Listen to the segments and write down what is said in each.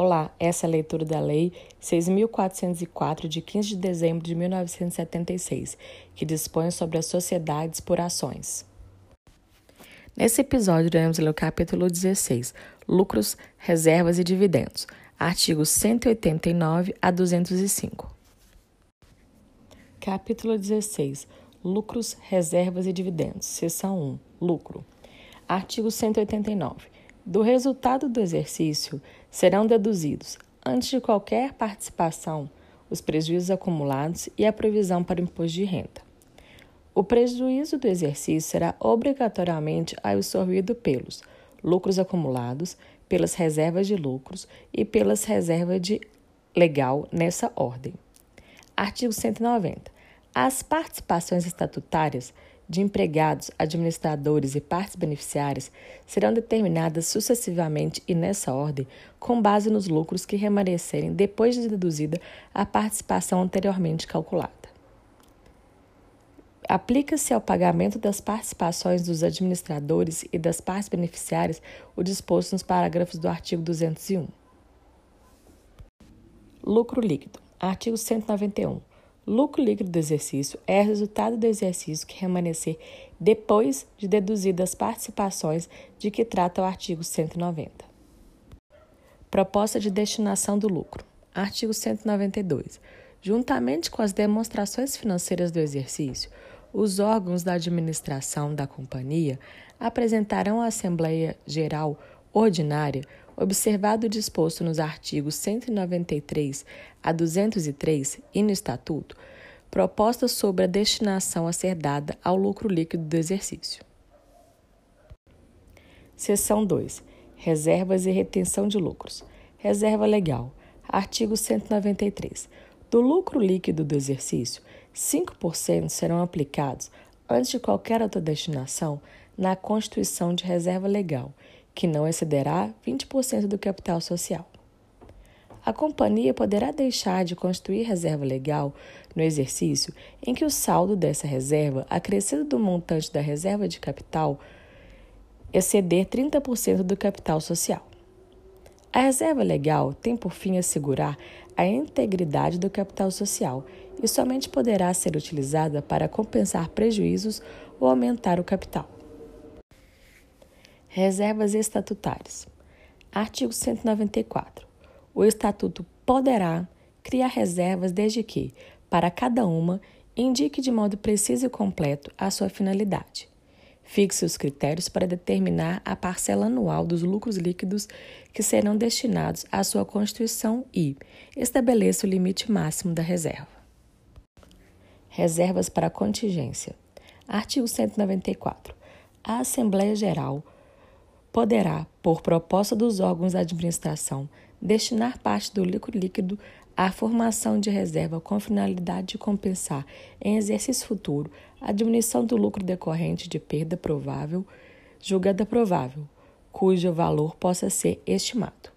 Olá, essa é a leitura da Lei 6.404, de 15 de dezembro de 1976, que dispõe sobre as sociedades por ações. Nesse episódio, iremos ler o capítulo 16, Lucros, Reservas e Dividendos, artigos 189 a 205. Capítulo 16, Lucros, Reservas e Dividendos, seção 1, Lucro. Artigo 189. Do resultado do exercício serão deduzidos, antes de qualquer participação, os prejuízos acumulados e a provisão para o imposto de renda. O prejuízo do exercício será obrigatoriamente absorvido pelos lucros acumulados, pelas reservas de lucros e pelas reservas de legal nessa ordem. Artigo 190. As participações estatutárias de empregados, administradores e partes beneficiárias serão determinadas sucessivamente e nessa ordem, com base nos lucros que remanescerem depois de deduzida a participação anteriormente calculada. Aplica-se ao pagamento das participações dos administradores e das partes beneficiárias o disposto nos parágrafos do artigo 201. Lucro líquido. Artigo 191. Lucro líquido do exercício é resultado do exercício que remanescer depois de deduzidas as participações de que trata o artigo 190. Proposta de destinação do lucro. Artigo 192. Juntamente com as demonstrações financeiras do exercício, os órgãos da administração da companhia apresentarão à Assembleia Geral Ordinária observado o disposto nos artigos 193 a 203 e no Estatuto, proposta sobre a destinação a ser dada ao lucro líquido do exercício. Seção 2. Reservas e retenção de lucros. Reserva legal. Artigo 193. Do lucro líquido do exercício, 5% serão aplicados, antes de qualquer outra destinação, na constituição de reserva legal que não excederá 20% do capital social. A companhia poderá deixar de constituir reserva legal no exercício em que o saldo dessa reserva, acrescido do montante da reserva de capital, exceder 30% do capital social. A reserva legal tem por fim assegurar a integridade do capital social e somente poderá ser utilizada para compensar prejuízos ou aumentar o capital. Reservas estatutárias. Artigo 194. O Estatuto poderá criar reservas desde que, para cada uma, indique de modo preciso e completo a sua finalidade. Fixe os critérios para determinar a parcela anual dos lucros líquidos que serão destinados à sua constituição e estabeleça o limite máximo da reserva. Reservas para contingência. Artigo 194. A Assembleia Geral poderá, por proposta dos órgãos da administração, destinar parte do lucro líquido à formação de reserva com finalidade de compensar, em exercício futuro, a diminuição do lucro decorrente de perda provável, julgada provável, cujo valor possa ser estimado.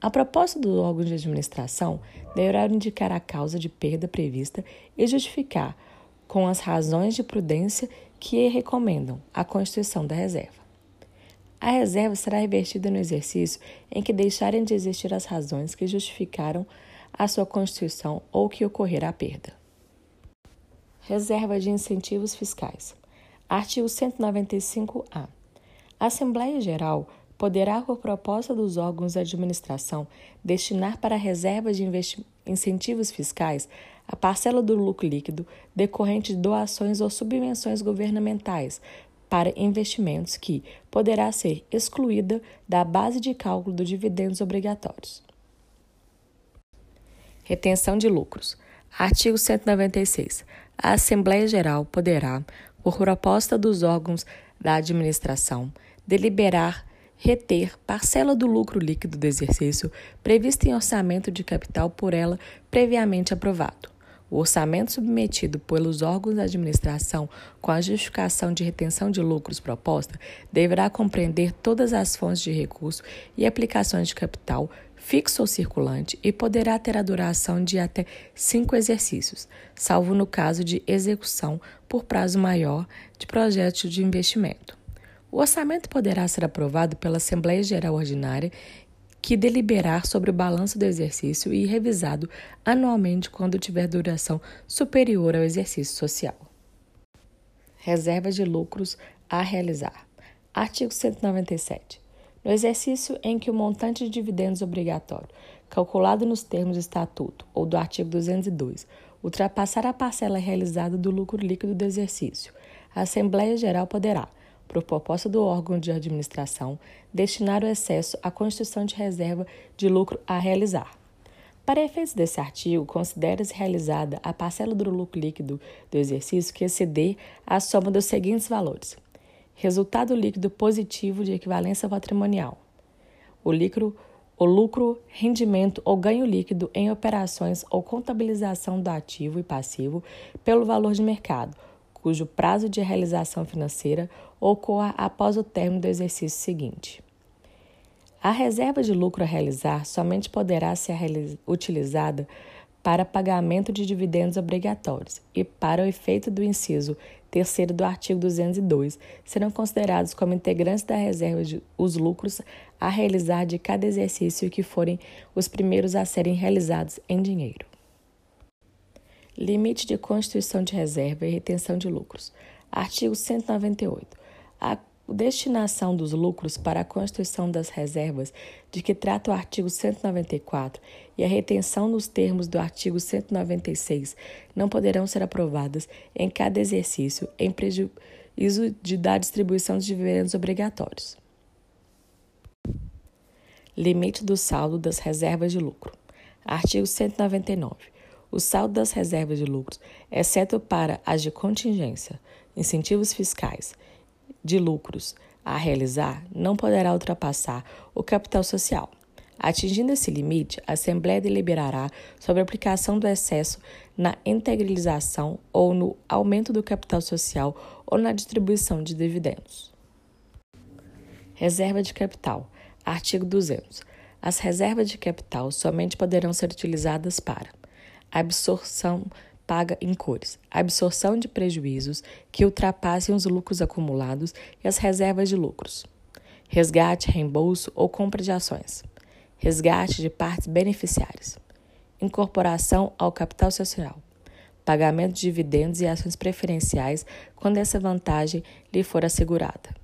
A proposta do órgão de administração deverá indicar a causa de perda prevista e justificar, com as razões de prudência que recomendam, a constituição da reserva. A reserva será revertida no exercício em que deixarem de existir as razões que justificaram a sua constituição ou que ocorrer a perda. Reserva de incentivos fiscais. Artigo 195-A. A Assembleia Geral poderá, por proposta dos órgãos de administração, destinar para a reserva de incentivos fiscais a parcela do lucro líquido decorrente de doações ou subvenções governamentais para investimentos que poderá ser excluída da base de cálculo dos dividendos obrigatórios. Retenção de lucros. Artigo 196. A Assembleia Geral poderá, por proposta dos órgãos da administração, deliberar reter parcela do lucro líquido do exercício prevista em orçamento de capital por ela previamente aprovado. O orçamento submetido pelos órgãos da administração com a justificação de retenção de lucros proposta deverá compreender todas as fontes de recurso e aplicações de capital, fixo ou circulante, e poderá ter a duração de até cinco exercícios, salvo no caso de execução por prazo maior de projetos de investimento. O orçamento poderá ser aprovado pela Assembleia Geral Ordinária que deliberar sobre o balanço do exercício e revisado anualmente quando tiver duração superior ao exercício social. Reserva de lucros a realizar. Artigo 197. No exercício em que o montante de dividendos obrigatório, calculado nos termos do Estatuto ou do artigo 202, ultrapassar a parcela realizada do lucro líquido do exercício, a Assembleia Geral poderá, por proposta do órgão de administração, destinar o excesso à constituição de reserva de lucro a realizar. Para efeitos desse artigo, considera-se realizada a parcela do lucro líquido do exercício que exceder a soma dos seguintes valores: resultado líquido positivo de equivalência patrimonial, o lucro, o lucro, rendimento ou ganho líquido em operações ou contabilização do ativo e passivo pelo valor de mercado, cujo prazo de realização financeira ocorra após o término do exercício seguinte. A reserva de lucro a realizar somente poderá ser utilizada para pagamento de dividendos obrigatórios e, para o efeito do inciso terceiro do artigo 202, serão considerados como integrantes da reserva de, os lucros a realizar de cada exercício que forem os primeiros a serem realizados em dinheiro. Limite de constituição de reserva e retenção de lucros. Artigo 198. A destinação dos lucros para a constituição das reservas de que trata o artigo 194 e a retenção nos termos do artigo 196 não poderão ser aprovadas em cada exercício em prejuízo de da distribuição de dividendos obrigatórios. Limite do saldo das reservas de lucro. Artigo 199. O saldo das reservas de lucros, exceto para as de contingência, incentivos fiscais, de lucros a realizar não poderá ultrapassar o capital social. Atingindo esse limite, a Assembleia deliberará sobre a aplicação do excesso na integralização ou no aumento do capital social ou na distribuição de dividendos. Reserva de capital. Artigo 200. As reservas de capital somente poderão ser utilizadas para absorção paga em cores, absorção de prejuízos que ultrapassem os lucros acumulados e as reservas de lucros, resgate, reembolso ou compra de ações, resgate de partes beneficiárias, incorporação ao capital social, pagamento de dividendos e ações preferenciais quando essa vantagem lhe for assegurada.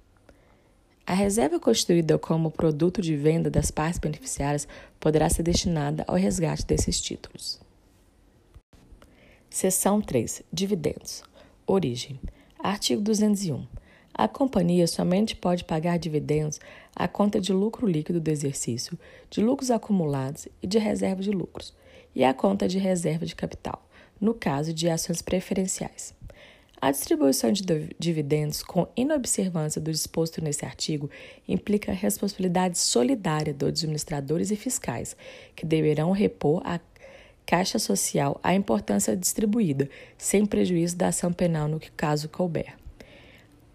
A reserva constituída como produto de venda das partes beneficiárias poderá ser destinada ao resgate desses títulos. Seção 3. Dividendos. Origem. Artigo 201. A companhia somente pode pagar dividendos à conta de lucro líquido do exercício, de lucros acumulados e de reserva de lucros, e à conta de reserva de capital, no caso de ações preferenciais. A distribuição de dividendos com inobservância do disposto nesse artigo implica responsabilidade solidária dos administradores e fiscais, que deverão repor a Caixa Social a importância distribuída, sem prejuízo da ação penal no que caso couber.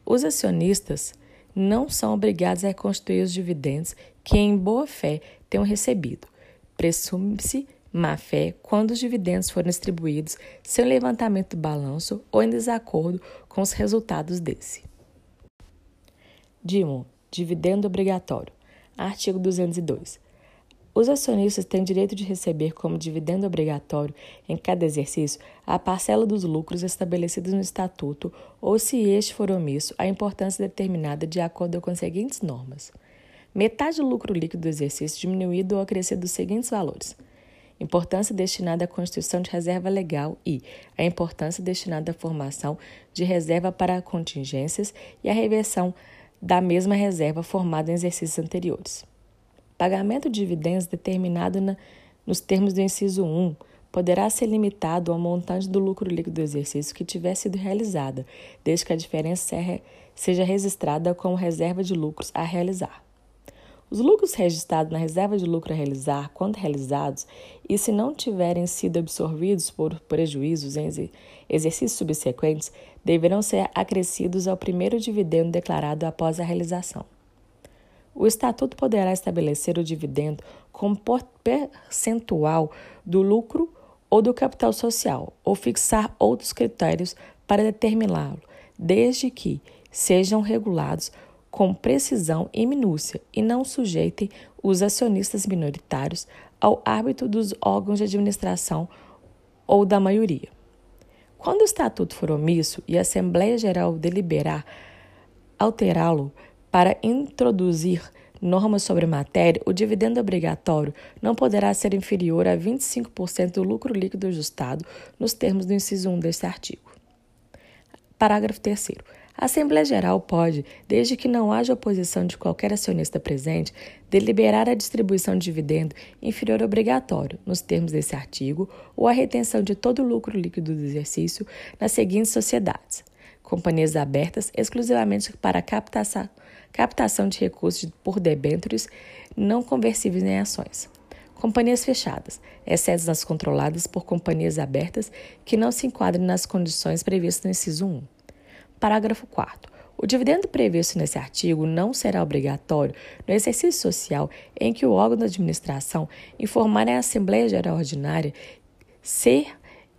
Os acionistas não são obrigados a reconstituir os dividendos que, em boa fé, tenham recebido. Presume-se má-fé quando os dividendos forem distribuídos sem levantamento do balanço ou em desacordo com os resultados desse. Dimo, dividendo obrigatório. Artigo 202. Os acionistas têm direito de receber como dividendo obrigatório em cada exercício a parcela dos lucros estabelecidos no estatuto ou, se este for omisso, a importância determinada de acordo com as seguintes normas. Metade do lucro líquido do exercício diminuído ou acrescido dos seguintes valores: importância destinada à constituição de reserva legal e a importância destinada à formação de reserva para contingências e a reversão da mesma reserva formada em exercícios anteriores. Pagamento de dividendos determinado na, nos termos do inciso 1 poderá ser limitado ao montante do lucro líquido do exercício que tiver sido realizada, desde que a diferença seja registrada como reserva de lucros a realizar. Os lucros registrados na reserva de lucro a realizar, quando realizados, e se não tiverem sido absorvidos por prejuízos em exercícios subsequentes, deverão ser acrescidos ao primeiro dividendo declarado após a realização. O Estatuto poderá estabelecer o dividendo como percentual do lucro ou do capital social, ou fixar outros critérios para determiná-lo, desde que sejam regulados com precisão e minúcia e não sujeitem os acionistas minoritários ao árbitro dos órgãos de administração ou da maioria. Quando o estatuto for omisso e a Assembleia Geral deliberar alterá-lo para introduzir normas sobre matéria, o dividendo obrigatório não poderá ser inferior a 25% do lucro líquido ajustado nos termos do inciso 1 deste artigo. Parágrafo 3 a Assembleia Geral pode, desde que não haja oposição de qualquer acionista presente, deliberar a distribuição de dividendo inferior obrigatório, nos termos desse artigo, ou a retenção de todo o lucro líquido do exercício nas seguintes sociedades: companhias abertas exclusivamente para captação, captação de recursos por debêntures não conversíveis em ações. Companhias fechadas, exceto as controladas por companhias abertas que não se enquadrem nas condições previstas no inciso 1. Parágrafo 4. O dividendo previsto nesse artigo não será obrigatório no exercício social em que o órgão da administração informar à Assembleia Geral Ordinária ser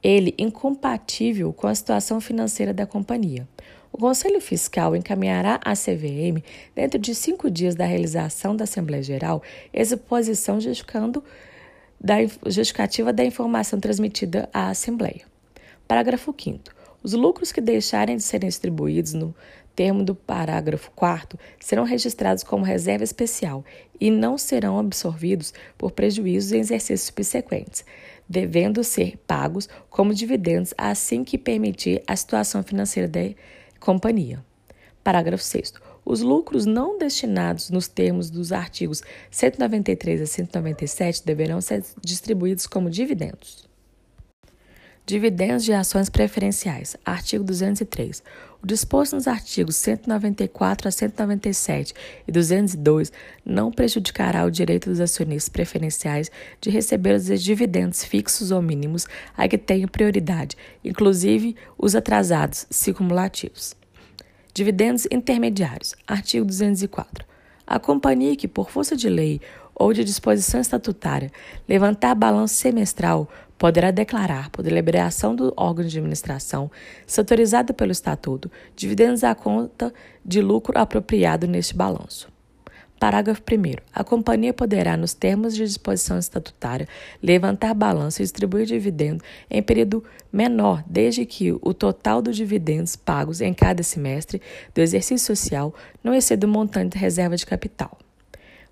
ele incompatível com a situação financeira da companhia. O Conselho Fiscal encaminhará à CVM, dentro de cinco dias da realização da Assembleia Geral, exposição justificando da justificativa da informação transmitida à Assembleia. Parágrafo 5 os lucros que deixarem de serem distribuídos no termo do parágrafo 4 serão registrados como reserva especial e não serão absorvidos por prejuízos em exercícios subsequentes, devendo ser pagos como dividendos assim que permitir a situação financeira da companhia. Parágrafo 6. Os lucros não destinados nos termos dos artigos 193 a 197 deverão ser distribuídos como dividendos. Dividendos de ações preferenciais. Artigo 203. O disposto nos artigos 194 a 197 e 202 não prejudicará o direito dos acionistas preferenciais de receber os dividendos fixos ou mínimos a que tenham prioridade, inclusive os atrasados, se cumulativos. Dividendos intermediários. Artigo 204. A companhia que, por força de lei ou de disposição estatutária, levantar balanço semestral poderá declarar, por deliberação do órgão de administração, se autorizada pelo Estatuto, dividendos à conta de lucro apropriado neste balanço. Parágrafo 1. A companhia poderá, nos termos de disposição estatutária, levantar balanço e distribuir dividendo em período menor, desde que o total dos dividendos pagos em cada semestre do exercício social não exceda o montante de reserva de capital.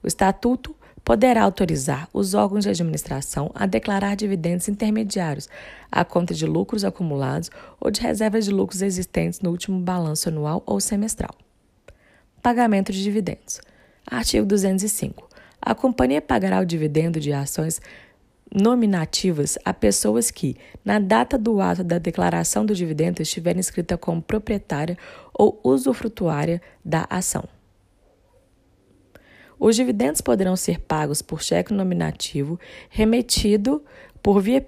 O Estatuto poderá autorizar os órgãos de administração a declarar dividendos intermediários à conta de lucros acumulados ou de reservas de lucros existentes no último balanço anual ou semestral. Pagamento de dividendos. Artigo 205. A companhia pagará o dividendo de ações nominativas a pessoas que, na data do ato da declaração do dividendo, estiverem inscritas como proprietária ou usufrutuária da ação. Os dividendos poderão ser pagos por cheque nominativo remetido por via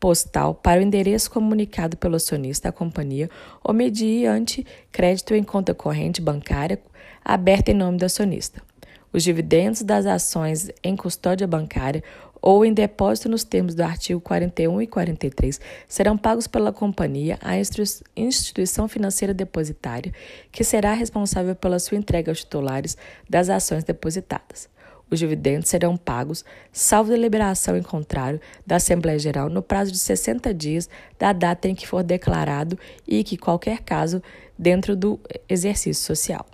postal para o endereço comunicado pelo acionista à companhia ou mediante crédito em conta corrente bancária aberta em nome do acionista. Os dividendos das ações em custódia bancária ou em depósito nos termos do artigo 41 e 43 serão pagos pela companhia à instituição financeira depositária, que será responsável pela sua entrega aos titulares das ações depositadas. Os dividendos serão pagos, salvo deliberação em contrário da Assembleia Geral, no prazo de 60 dias da data em que for declarado e que, qualquer caso, dentro do exercício social.